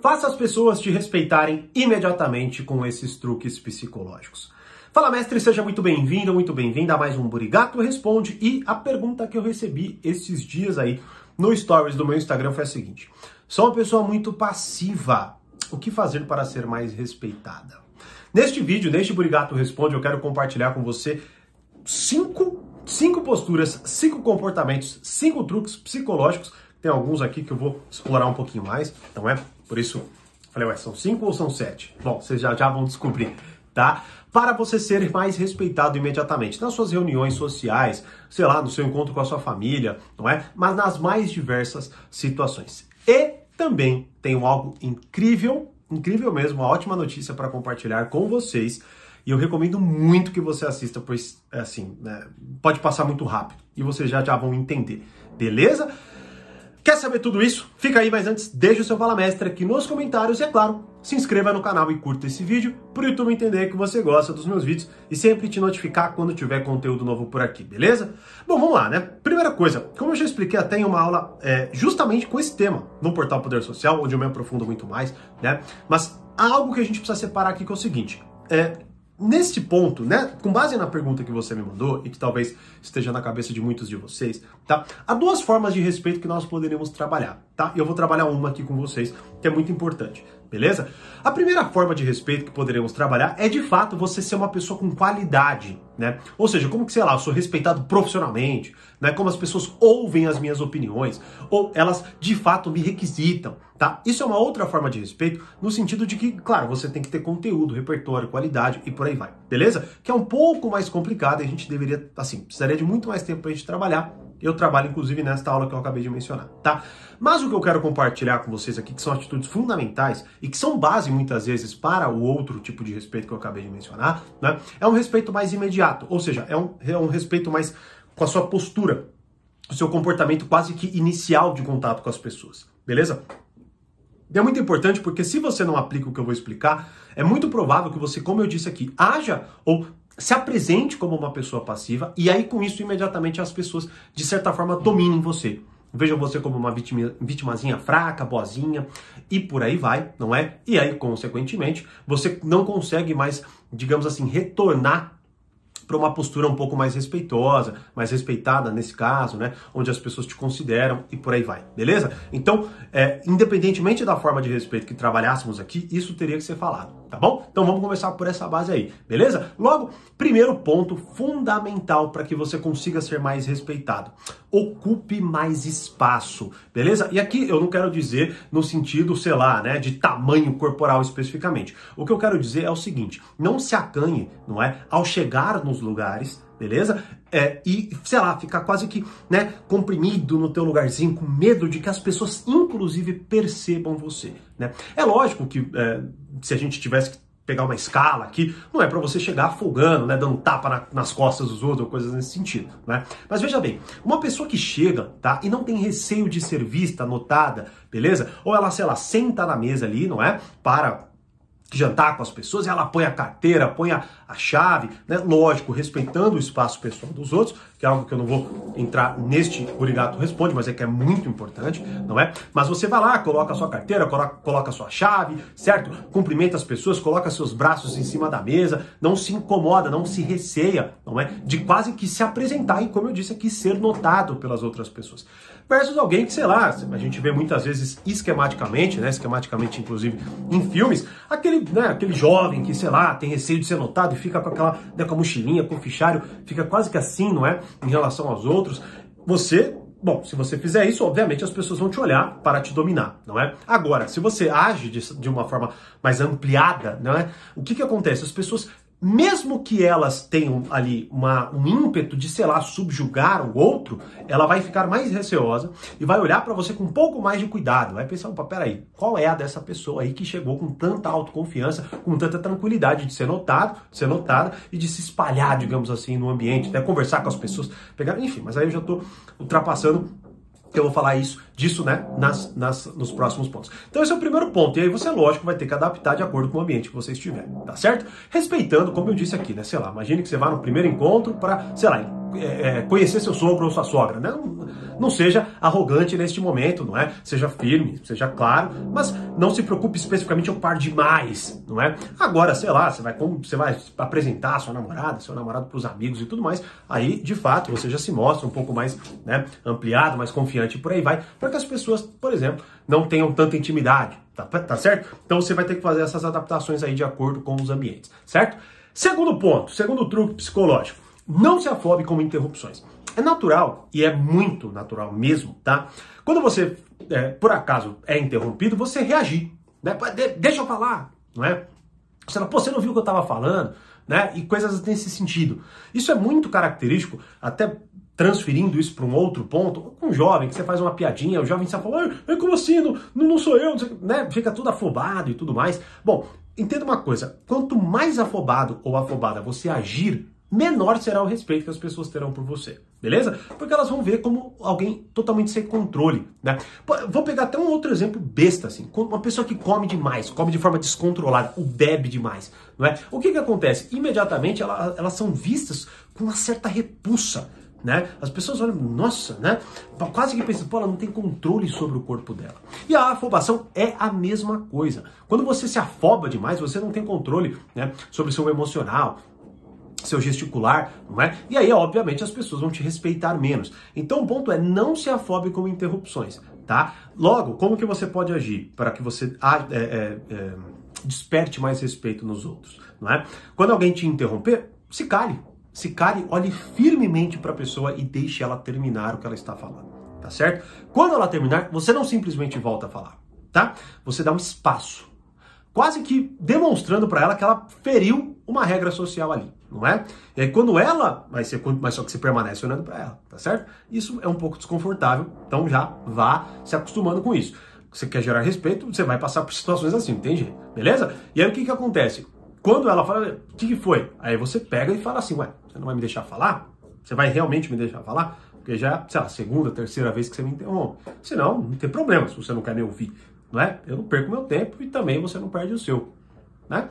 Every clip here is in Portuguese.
Faça as pessoas te respeitarem imediatamente com esses truques psicológicos. Fala, mestre, seja muito bem-vindo, muito bem-vinda a mais um Burigato Responde. E a pergunta que eu recebi esses dias aí no stories do meu Instagram foi a seguinte: Sou uma pessoa muito passiva. O que fazer para ser mais respeitada? Neste vídeo, neste Burigato Responde, eu quero compartilhar com você cinco, cinco posturas, cinco comportamentos, cinco truques psicológicos. Tem alguns aqui que eu vou explorar um pouquinho mais, não é? Por isso, falei, ué, são cinco ou são sete? Bom, vocês já, já vão descobrir, tá? Para você ser mais respeitado imediatamente nas suas reuniões sociais, sei lá, no seu encontro com a sua família, não é? Mas nas mais diversas situações. E também tenho algo incrível, incrível mesmo, uma ótima notícia para compartilhar com vocês. E eu recomendo muito que você assista, pois, assim, né, pode passar muito rápido e vocês já, já vão entender, beleza? Quer saber tudo isso? Fica aí, mas antes, deixa o seu Fala Mestre aqui nos comentários e, é claro, se inscreva no canal e curta esse vídeo para o YouTube entender que você gosta dos meus vídeos e sempre te notificar quando tiver conteúdo novo por aqui, beleza? Bom, vamos lá, né? Primeira coisa, como eu já expliquei até em uma aula é, justamente com esse tema no Portal Poder Social, onde eu me aprofundo muito mais, né? Mas há algo que a gente precisa separar aqui que é o seguinte, é, Neste ponto, né, com base na pergunta que você me mandou e que talvez esteja na cabeça de muitos de vocês, tá? Há duas formas de respeito que nós poderíamos trabalhar, tá? E eu vou trabalhar uma aqui com vocês, que é muito importante, beleza? A primeira forma de respeito que poderemos trabalhar é de fato você ser uma pessoa com qualidade, né? Ou seja, como que sei lá, eu sou respeitado profissionalmente, né? Como as pessoas ouvem as minhas opiniões, ou elas de fato me requisitam, tá? Isso é uma outra forma de respeito, no sentido de que, claro, você tem que ter conteúdo, repertório, qualidade e por aí vai, beleza? Que é um pouco mais complicado e a gente deveria, assim, precisaria de muito mais tempo pra gente trabalhar. Eu trabalho, inclusive, nesta aula que eu acabei de mencionar, tá? Mas o que eu quero compartilhar com vocês aqui, que são atitudes fundamentais e que são base, muitas vezes, para o outro tipo de respeito que eu acabei de mencionar, né? É um respeito mais imediato, ou seja, é um, é um respeito mais com a sua postura, o seu comportamento quase que inicial de contato com as pessoas, beleza? É muito importante porque se você não aplica o que eu vou explicar, é muito provável que você, como eu disse aqui, haja ou se apresente como uma pessoa passiva e aí com isso imediatamente as pessoas de certa forma dominem você. Vejam você como uma vítima, vitimazinha fraca, boazinha e por aí vai, não é? E aí, consequentemente, você não consegue mais, digamos assim, retornar para uma postura um pouco mais respeitosa, mais respeitada nesse caso, né? Onde as pessoas te consideram e por aí vai, beleza? Então, é, independentemente da forma de respeito que trabalhássemos aqui, isso teria que ser falado, tá bom? Então vamos começar por essa base aí, beleza? Logo, primeiro ponto fundamental para que você consiga ser mais respeitado: ocupe mais espaço, beleza? E aqui eu não quero dizer no sentido, sei lá, né, de tamanho corporal especificamente. O que eu quero dizer é o seguinte: não se acanhe, não é, ao chegar nos lugares, beleza? É, e, sei lá, ficar quase que, né, comprimido no teu lugarzinho, com medo de que as pessoas, inclusive, percebam você, né? É lógico que é, se a gente tivesse que pegar uma escala aqui, não é para você chegar afogando, né, dando tapa na, nas costas dos outros ou coisas nesse sentido, né? Mas veja bem, uma pessoa que chega, tá, e não tem receio de ser vista, notada, beleza? Ou ela, sei lá, senta na mesa ali, não é? Para jantar com as pessoas, ela põe a carteira, põe a, a chave, né? Lógico, respeitando o espaço pessoal dos outros, que é algo que eu não vou entrar neste Urigato Responde, mas é que é muito importante, não é? Mas você vai lá, coloca a sua carteira, coloca, coloca a sua chave, certo? Cumprimenta as pessoas, coloca seus braços em cima da mesa, não se incomoda, não se receia, não é? De quase que se apresentar e, como eu disse aqui, ser notado pelas outras pessoas versus alguém que, sei lá, a gente vê muitas vezes esquematicamente, né, esquematicamente inclusive em filmes, aquele, né, aquele jovem que, sei lá, tem receio de ser notado e fica com aquela, né, com a mochilinha, com o fichário, fica quase que assim, não é, em relação aos outros. Você Bom, se você fizer isso, obviamente as pessoas vão te olhar para te dominar, não é? Agora, se você age de, de uma forma mais ampliada, não é? O que, que acontece? As pessoas mesmo que elas tenham ali uma, um ímpeto de, sei lá, subjugar o outro, ela vai ficar mais receosa e vai olhar para você com um pouco mais de cuidado. Vai pensar, opa, peraí, qual é a dessa pessoa aí que chegou com tanta autoconfiança, com tanta tranquilidade de ser notado, ser notada e de se espalhar, digamos assim, no ambiente, até conversar com as pessoas, pegar, enfim, mas aí eu já estou ultrapassando eu vou falar isso, disso, né, nas, nas, nos próximos pontos. Então esse é o primeiro ponto. E aí você, lógico, vai ter que adaptar de acordo com o ambiente que você estiver, tá certo? Respeitando, como eu disse aqui, né, sei lá, imagine que você vá no primeiro encontro para, sei lá, é, é, conhecer seu sogro ou sua sogra, né? Não, não seja arrogante neste momento, não é? Seja firme, seja claro, mas não se preocupe especificamente em ocupar demais, não é? Agora, sei lá, você vai, você vai apresentar sua namorada, seu namorado para os amigos e tudo mais, aí, de fato, você já se mostra um pouco mais né, ampliado, mais confiante e por aí vai, para que as pessoas, por exemplo, não tenham tanta intimidade, tá, tá certo? Então você vai ter que fazer essas adaptações aí de acordo com os ambientes, certo? Segundo ponto, segundo truque psicológico, não se afobe com interrupções. É natural, e é muito natural mesmo, tá? Quando você, é, por acaso, é interrompido, você reagir, né? De deixa eu falar, não é? Você fala, pô, você não viu o que eu estava falando, né? E coisas nesse sentido. Isso é muito característico, até transferindo isso para um outro ponto, com um jovem que você faz uma piadinha, o jovem se fala, ah, como assim? Não, não sou eu, né? Fica tudo afobado e tudo mais. Bom, entenda uma coisa: quanto mais afobado ou afobada você agir, menor será o respeito que as pessoas terão por você. Beleza? Porque elas vão ver como alguém totalmente sem controle, né? Vou pegar até um outro exemplo besta, assim. Uma pessoa que come demais, come de forma descontrolada, ou bebe demais, não é? O que que acontece? Imediatamente ela, elas são vistas com uma certa repulsa, né? As pessoas olham, nossa, né? Quase que pensam, pô, ela não tem controle sobre o corpo dela. E a afobação é a mesma coisa. Quando você se afoba demais, você não tem controle né, sobre o seu emocional, seu gesticular, não é? E aí, obviamente, as pessoas vão te respeitar menos. Então, o ponto é não se afobe com interrupções, tá? Logo, como que você pode agir para que você é, é, é, desperte mais respeito nos outros, não é? Quando alguém te interromper, se cale, se cale, olhe firmemente para a pessoa e deixe ela terminar o que ela está falando, tá certo? Quando ela terminar, você não simplesmente volta a falar, tá? Você dá um espaço, quase que demonstrando para ela que ela feriu uma regra social ali, não é? E aí quando ela vai ser, mas só que você permanece olhando para ela, tá certo? Isso é um pouco desconfortável, então já vá se acostumando com isso. Você quer gerar respeito, você vai passar por situações assim, entende? Beleza? E aí o que que acontece? Quando ela fala, o que, que foi? Aí você pega e fala assim, ué, você não vai me deixar falar? Você vai realmente me deixar falar? Porque já é, sei lá, segunda, terceira vez que você me interrompe. Senão, não tem problema se você não quer me ouvir, não é? Eu não perco meu tempo e também você não perde o seu, né?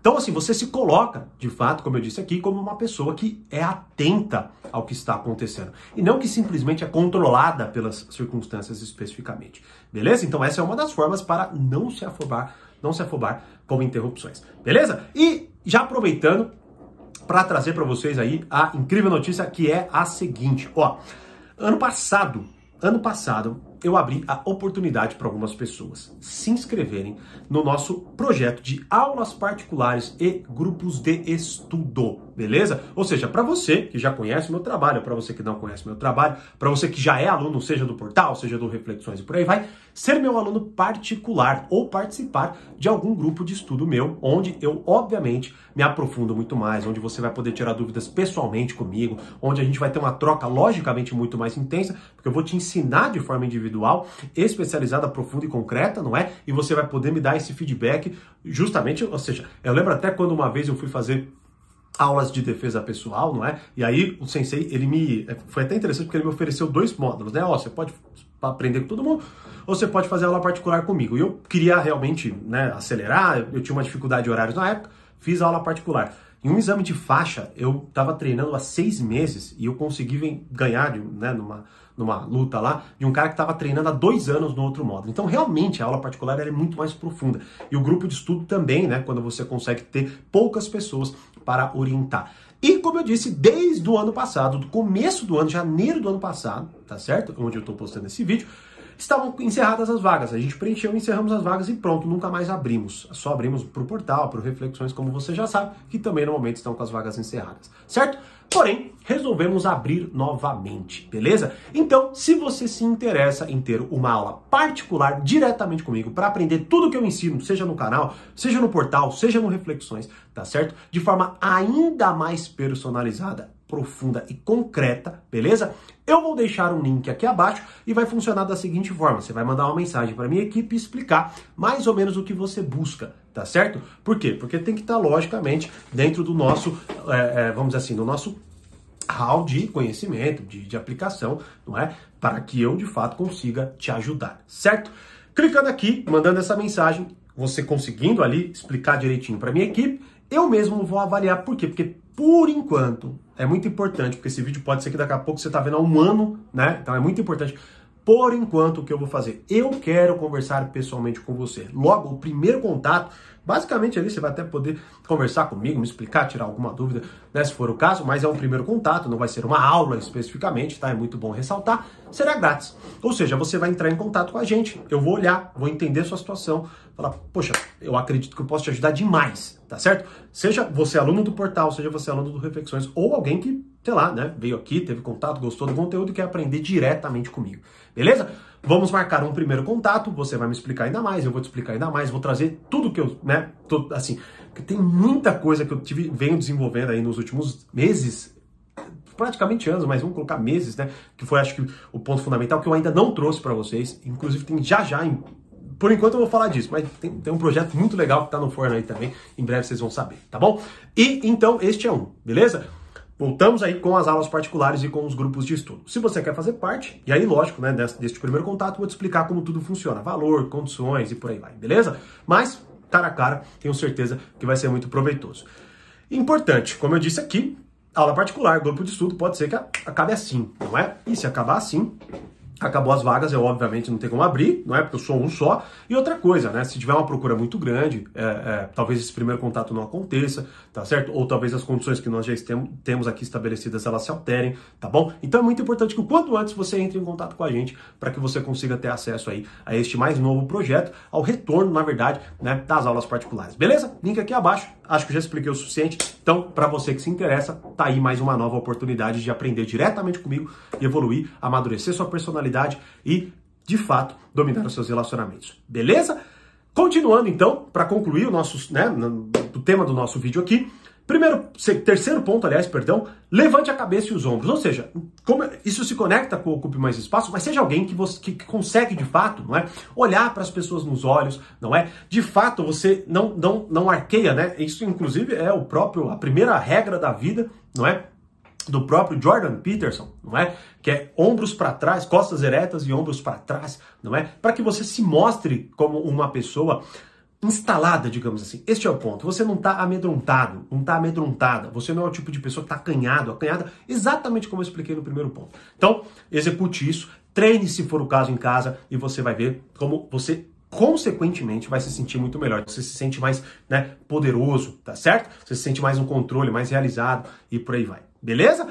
Então, assim, você se coloca, de fato, como eu disse aqui, como uma pessoa que é atenta ao que está acontecendo. E não que simplesmente é controlada pelas circunstâncias especificamente. Beleza? Então, essa é uma das formas para não se afobar, não se afobar com interrupções. Beleza? E já aproveitando para trazer para vocês aí a incrível notícia que é a seguinte, ó. Ano passado, ano passado, eu abri a oportunidade para algumas pessoas se inscreverem no nosso projeto de aulas particulares e grupos de estudo, beleza? Ou seja, para você que já conhece meu trabalho, para você que não conhece meu trabalho, para você que já é aluno, seja do portal, seja do Reflexões e por aí vai, ser meu aluno particular ou participar de algum grupo de estudo meu, onde eu, obviamente, me aprofundo muito mais, onde você vai poder tirar dúvidas pessoalmente comigo, onde a gente vai ter uma troca, logicamente, muito mais intensa, porque eu vou te ensinar de forma individual, especializada, profunda e concreta, não é? E você vai poder me dar esse feedback justamente, ou seja, eu lembro até quando uma vez eu fui fazer aulas de defesa pessoal, não é? E aí o sensei, ele me foi até interessante porque ele me ofereceu dois módulos, né? Ó, você pode aprender com todo mundo, ou você pode fazer aula particular comigo. E eu queria realmente, né, acelerar, eu tinha uma dificuldade de horários na época, fiz aula particular. Em um exame de faixa, eu estava treinando há seis meses e eu consegui ganhar, né, numa, numa luta lá, de um cara que estava treinando há dois anos no outro módulo. Então, realmente, a aula particular é muito mais profunda. E o grupo de estudo também, né, quando você consegue ter poucas pessoas para orientar. E como eu disse, desde o ano passado, do começo do ano, janeiro do ano passado, tá certo? Onde eu estou postando esse vídeo, estavam encerradas as vagas. A gente preencheu, encerramos as vagas e pronto, nunca mais abrimos. Só abrimos para o portal, para Reflexões, como você já sabe, que também no momento estão com as vagas encerradas, certo? Porém, resolvemos abrir novamente, beleza? Então, se você se interessa em ter uma aula particular diretamente comigo para aprender tudo que eu ensino, seja no canal, seja no portal, seja no Reflexões, tá certo? De forma ainda mais personalizada, profunda e concreta, beleza? Eu vou deixar um link aqui abaixo e vai funcionar da seguinte forma: você vai mandar uma mensagem para minha equipe e explicar mais ou menos o que você busca, tá certo? Por quê? Porque tem que estar, logicamente, dentro do nosso, é, é, vamos dizer assim, do nosso hall de conhecimento, de, de aplicação, não é? Para que eu de fato consiga te ajudar, certo? Clicando aqui, mandando essa mensagem, você conseguindo ali explicar direitinho para minha equipe, eu mesmo vou avaliar por quê? Porque por enquanto, é muito importante, porque esse vídeo pode ser que daqui a pouco você está vendo há um ano, né? Então é muito importante. Por enquanto, o que eu vou fazer? Eu quero conversar pessoalmente com você. Logo, o primeiro contato Basicamente ali você vai até poder conversar comigo, me explicar, tirar alguma dúvida, né, se for o caso, mas é um primeiro contato, não vai ser uma aula especificamente, tá? É muito bom ressaltar, será grátis. Ou seja, você vai entrar em contato com a gente, eu vou olhar, vou entender sua situação, falar, poxa, eu acredito que eu posso te ajudar demais, tá certo? Seja você aluno do portal, seja você aluno do Reflexões, ou alguém que, sei lá, né, veio aqui, teve contato, gostou do conteúdo e quer aprender diretamente comigo, beleza? Vamos marcar um primeiro contato, você vai me explicar ainda mais, eu vou te explicar ainda mais, vou trazer tudo que eu, né, tô, assim, tem muita coisa que eu tive, venho desenvolvendo aí nos últimos meses, praticamente anos, mas vamos colocar meses, né, que foi acho que o ponto fundamental que eu ainda não trouxe para vocês, inclusive tem já já em por enquanto eu vou falar disso, mas tem, tem um projeto muito legal que tá no forno aí também. Em breve vocês vão saber, tá bom? E então este é um, beleza? Voltamos aí com as aulas particulares e com os grupos de estudo. Se você quer fazer parte, e aí, lógico, né, deste, deste primeiro contato, vou te explicar como tudo funciona, valor, condições e por aí vai, beleza? Mas, cara a cara, tenho certeza que vai ser muito proveitoso. Importante, como eu disse aqui, aula particular, grupo de estudo, pode ser que acabe assim, não é? E se acabar assim, acabou as vagas, eu obviamente não tenho como abrir, não é? Porque eu sou um só. E outra coisa, né? Se tiver uma procura muito grande, é, é, talvez esse primeiro contato não aconteça, tá certo? Ou talvez as condições que nós já temos aqui estabelecidas elas se alterem, tá bom? Então é muito importante que o quanto antes você entre em contato com a gente para que você consiga ter acesso aí a este mais novo projeto, ao retorno, na verdade, né, das aulas particulares. Beleza? Link aqui abaixo. Acho que já expliquei o suficiente. Então, para você que se interessa, tá aí mais uma nova oportunidade de aprender diretamente comigo e evoluir, amadurecer sua personalidade e, de fato, dominar os seus relacionamentos. Beleza? Continuando então, para concluir o nosso, né, o tema do nosso vídeo aqui, Primeiro, terceiro ponto, aliás, perdão, levante a cabeça e os ombros. Ou seja, como isso se conecta com Ocupe Mais Espaço, mas seja alguém que, você, que consegue de fato, não é? Olhar para as pessoas nos olhos, não é? De fato, você não, não, não arqueia, né? Isso, inclusive, é o próprio, a primeira regra da vida, não é? do próprio Jordan Peterson, não é? Que é ombros para trás, costas eretas e ombros para trás, não é? Para que você se mostre como uma pessoa instalada, digamos assim. Este é o ponto. Você não está amedrontado, não está amedrontada. Você não é o tipo de pessoa que está acanhado, acanhada, exatamente como eu expliquei no primeiro ponto. Então, execute isso, treine se for o caso em casa e você vai ver como você consequentemente vai se sentir muito melhor. Você se sente mais né, poderoso, tá certo? Você se sente mais um controle, mais realizado e por aí vai. Beleza?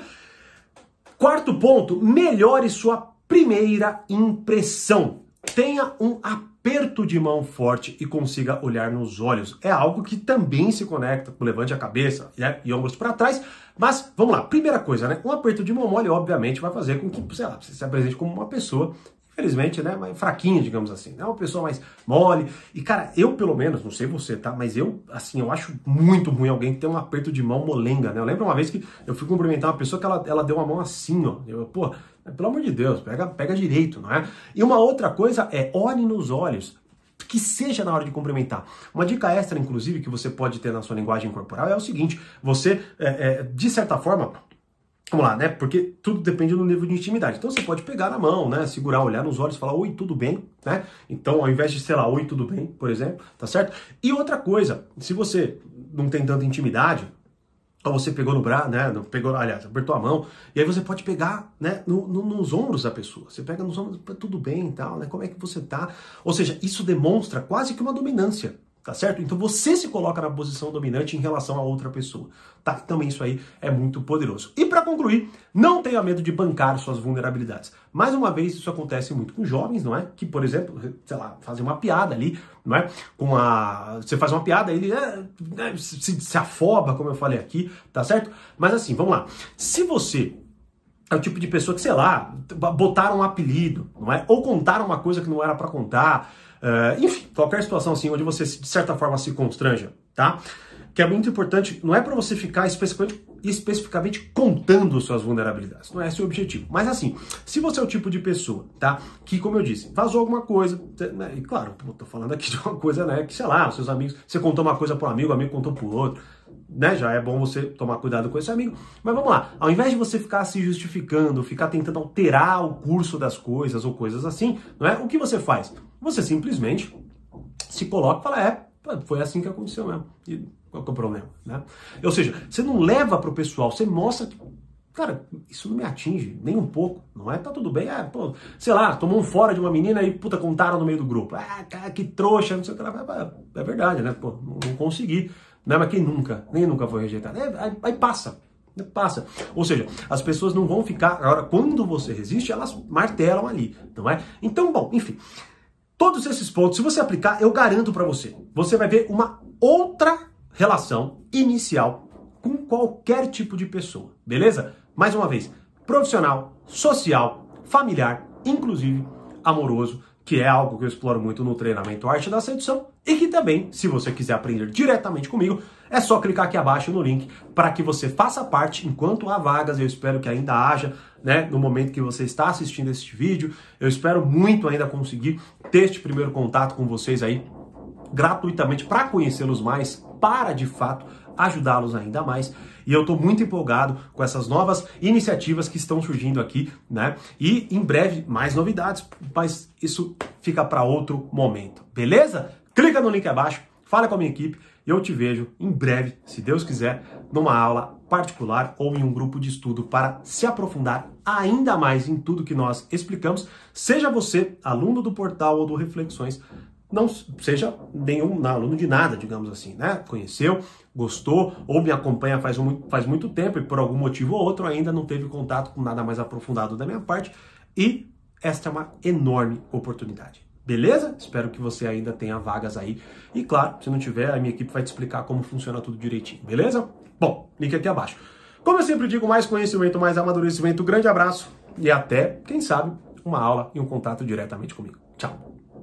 Quarto ponto, melhore sua primeira impressão. Tenha um aperto de mão forte e consiga olhar nos olhos. É algo que também se conecta com levante a cabeça né, e ombros para trás. Mas vamos lá, primeira coisa, né? Um aperto de mão mole, obviamente, vai fazer com que, sei lá, você se apresente como uma pessoa infelizmente, né, mais fraquinha, digamos assim, né, uma pessoa mais mole. E cara, eu pelo menos, não sei você, tá, mas eu, assim, eu acho muito ruim alguém que tem um aperto de mão molenga, né? Eu lembro uma vez que eu fui cumprimentar uma pessoa que ela, ela deu uma mão assim, ó. Eu, pô, pelo amor de Deus, pega, pega direito, não é? E uma outra coisa é olhe nos olhos que seja na hora de cumprimentar. Uma dica extra, inclusive, que você pode ter na sua linguagem corporal é o seguinte: você, é, é, de certa forma, Vamos lá, né? Porque tudo depende do nível de intimidade. Então você pode pegar na mão, né? Segurar, olhar nos olhos, falar oi, tudo bem, né? Então, ao invés de, sei lá, oi, tudo bem, por exemplo, tá certo? E outra coisa, se você não tem tanta intimidade, ou você pegou no braço, né? Pegou, aliás, apertou a mão, e aí você pode pegar, né, no, no, nos ombros da pessoa. Você pega nos ombros, tudo bem e tal, né? Como é que você tá? Ou seja, isso demonstra quase que uma dominância tá certo? Então você se coloca na posição dominante em relação a outra pessoa, tá? Também isso aí é muito poderoso. E para concluir, não tenha medo de bancar suas vulnerabilidades. Mais uma vez, isso acontece muito com jovens, não é? Que, por exemplo, sei lá, fazem uma piada ali, não é? Com a... Você faz uma piada, ele é, é, se, se afoba, como eu falei aqui, tá certo? Mas assim, vamos lá. Se você é o tipo de pessoa que, sei lá, botaram um apelido, não é? Ou contaram uma coisa que não era para contar, Uh, enfim, qualquer situação assim onde você de certa forma se constranja, tá? Que é muito importante, não é para você ficar especificamente, especificamente contando suas vulnerabilidades, não é esse o objetivo. Mas assim, se você é o tipo de pessoa, tá? Que, como eu disse, vazou alguma coisa, né? e claro, tô falando aqui de uma coisa, né? Que sei lá, seus amigos, você contou uma coisa para um amigo, o amigo contou para outro né, já é bom você tomar cuidado com esse amigo. Mas vamos lá, ao invés de você ficar se justificando, ficar tentando alterar o curso das coisas ou coisas assim, não é? O que você faz? Você simplesmente se coloca e fala, é, foi assim que aconteceu mesmo. E Qual que é o problema? Né? Ou seja, você não leva para o pessoal, você mostra que, cara, isso não me atinge nem um pouco, não é? Tá tudo bem, é, pô, sei lá, tomou um fora de uma menina e, puta, contaram no meio do grupo. Ah, cara, que trouxa, não sei o que lá. É verdade, né? Pô, não, consegui. Né? Mas quem nunca, nem nunca foi rejeitado. É, aí, aí passa, passa. Ou seja, as pessoas não vão ficar. Agora, quando você resiste, elas martelam ali, não é? Então, bom, enfim. Todos esses pontos, se você aplicar, eu garanto para você, você vai ver uma outra relação inicial com qualquer tipo de pessoa, beleza? Mais uma vez, profissional, social, familiar, inclusive amoroso, que é algo que eu exploro muito no treinamento Arte da Sedução e que também, se você quiser aprender diretamente comigo, é só clicar aqui abaixo no link para que você faça parte enquanto há vagas. Eu espero que ainda haja, né, no momento que você está assistindo este vídeo. Eu espero muito ainda conseguir ter este primeiro contato com vocês aí gratuitamente para conhecê-los mais, para de fato ajudá-los ainda mais. E eu estou muito empolgado com essas novas iniciativas que estão surgindo aqui, né? E em breve mais novidades, mas isso fica para outro momento, beleza? Clica no link abaixo, fala com a minha equipe e eu te vejo em breve, se Deus quiser, numa aula particular ou em um grupo de estudo para se aprofundar ainda mais em tudo que nós explicamos. Seja você aluno do portal ou do Reflexões, não seja nenhum aluno de nada, digamos assim, né? Conheceu, gostou ou me acompanha faz, um, faz muito tempo e por algum motivo ou outro ainda não teve contato com nada mais aprofundado da minha parte e esta é uma enorme oportunidade. Beleza? Espero que você ainda tenha vagas aí. E claro, se não tiver, a minha equipe vai te explicar como funciona tudo direitinho, beleza? Bom, link aqui abaixo. Como eu sempre digo, mais conhecimento, mais amadurecimento. Grande abraço e até, quem sabe, uma aula e um contato diretamente comigo. Tchau!